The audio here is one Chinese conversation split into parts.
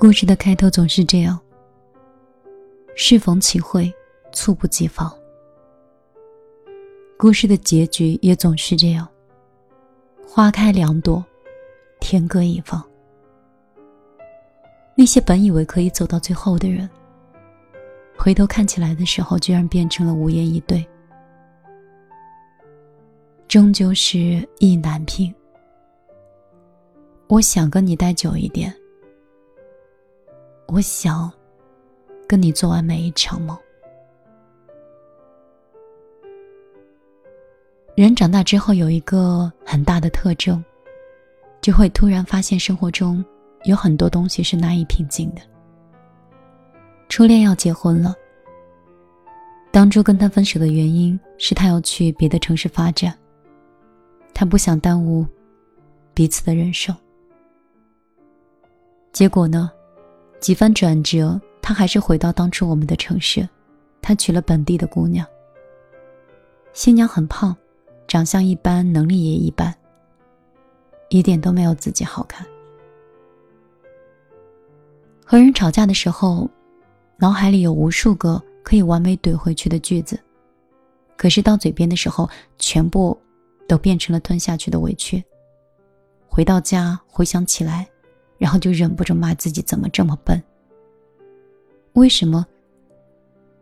故事的开头总是这样：适逢其会，猝不及防。故事的结局也总是这样：花开两朵，天各一方。那些本以为可以走到最后的人，回头看起来的时候，居然变成了无言以对。终究是意难平。我想跟你待久一点。我想跟你做完每一场梦。人长大之后有一个很大的特征，就会突然发现生活中有很多东西是难以平静的。初恋要结婚了，当初跟他分手的原因是他要去别的城市发展，他不想耽误彼此的人生。结果呢？几番转折，他还是回到当初我们的城市。他娶了本地的姑娘。新娘很胖，长相一般，能力也一般，一点都没有自己好看。和人吵架的时候，脑海里有无数个可以完美怼回去的句子，可是到嘴边的时候，全部都变成了吞下去的委屈。回到家，回想起来。然后就忍不住骂自己怎么这么笨。为什么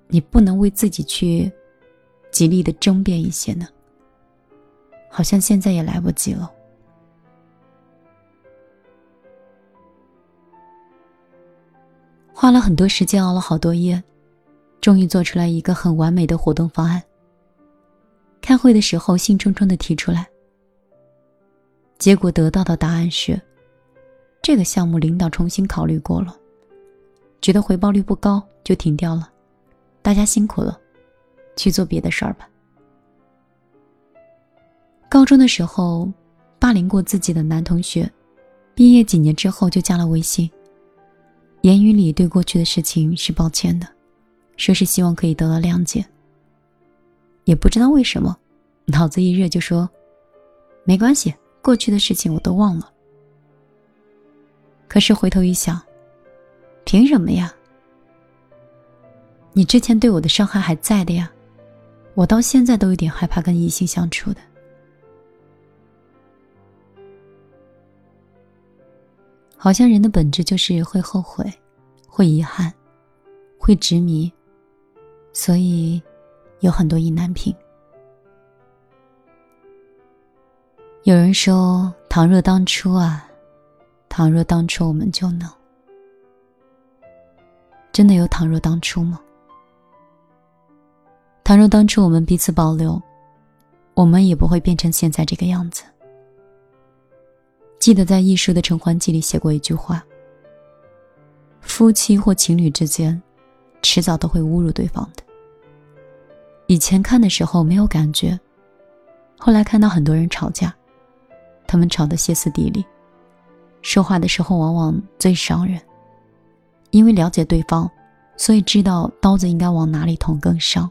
你不能为自己去极力的争辩一些呢？好像现在也来不及了。花了很多时间，熬了好多夜，终于做出来一个很完美的活动方案。开会的时候，兴冲冲的提出来，结果得到的答案是。这个项目领导重新考虑过了，觉得回报率不高，就停掉了。大家辛苦了，去做别的事儿吧。高中的时候，霸凌过自己的男同学，毕业几年之后就加了微信，言语里对过去的事情是抱歉的，说是希望可以得到谅解。也不知道为什么，脑子一热就说：“没关系，过去的事情我都忘了。”可是回头一想，凭什么呀？你之前对我的伤害还在的呀，我到现在都有点害怕跟异性相处的。好像人的本质就是会后悔，会遗憾，会执迷，所以有很多意难平。有人说，倘若当初啊。倘若当初我们就能，真的有倘若当初吗？倘若当初我们彼此保留，我们也不会变成现在这个样子。记得在《艺术的陈欢记》里写过一句话：夫妻或情侣之间，迟早都会侮辱对方的。以前看的时候没有感觉，后来看到很多人吵架，他们吵得歇斯底里。说话的时候往往最伤人，因为了解对方，所以知道刀子应该往哪里捅更伤。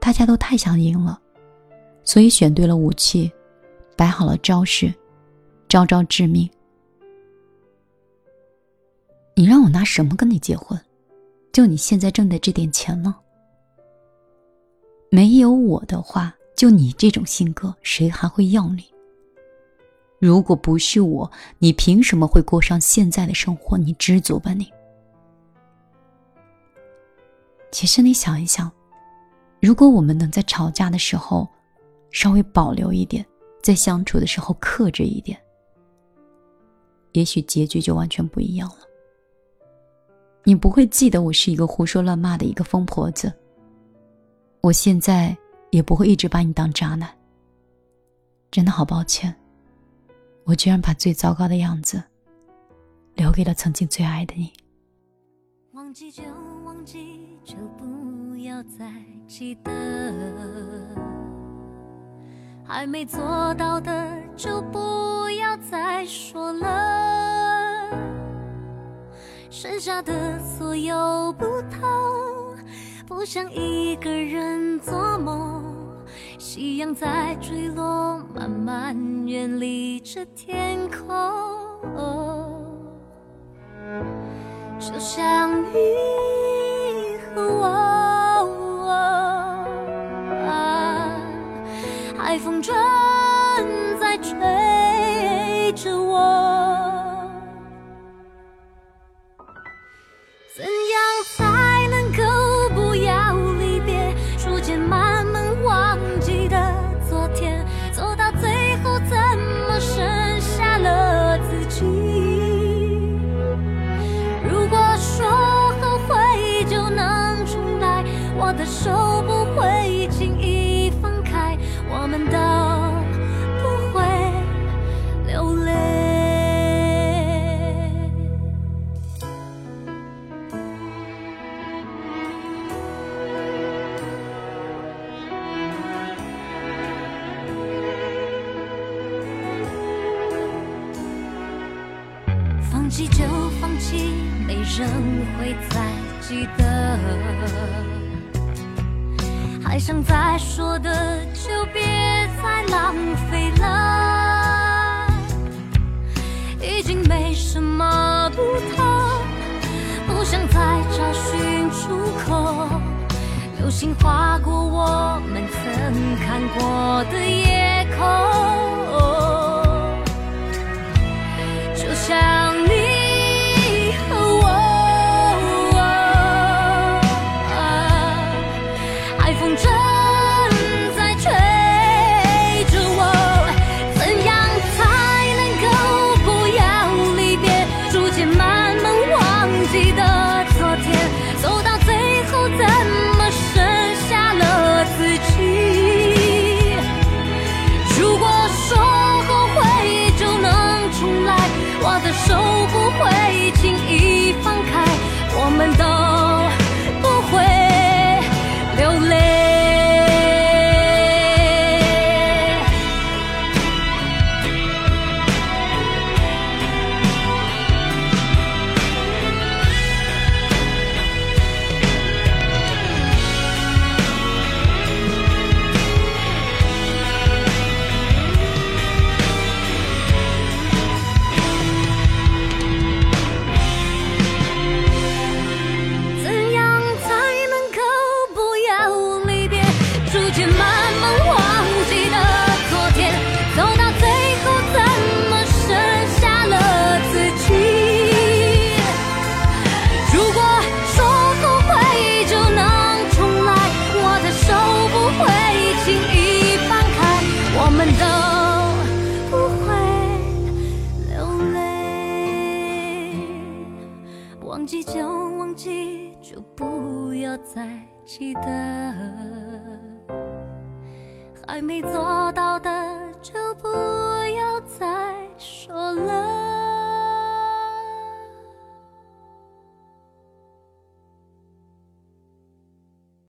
大家都太想赢了，所以选对了武器，摆好了招式，招招致命。你让我拿什么跟你结婚？就你现在挣的这点钱呢？没有我的话，就你这种性格，谁还会要你？如果不是我，你凭什么会过上现在的生活？你知足吧，你。其实你想一想，如果我们能在吵架的时候稍微保留一点，在相处的时候克制一点，也许结局就完全不一样了。你不会记得我是一个胡说乱骂的一个疯婆子，我现在也不会一直把你当渣男。真的好抱歉。我居然把最糟糕的样子留给了曾经最爱的你。忘记就忘记，就不要再记得。还没做到的，就不要再说了。剩下的所有不同，不想一个人做梦。一样在坠落慢慢远离这天空。就像你。放弃就放弃没人会再记得。还想再说的就别再浪费了。已经没什么不同不想再找寻出口。流星划过我们曾看过的夜空。就像即将忘记就不要再记得。还没做到的就不要再说了。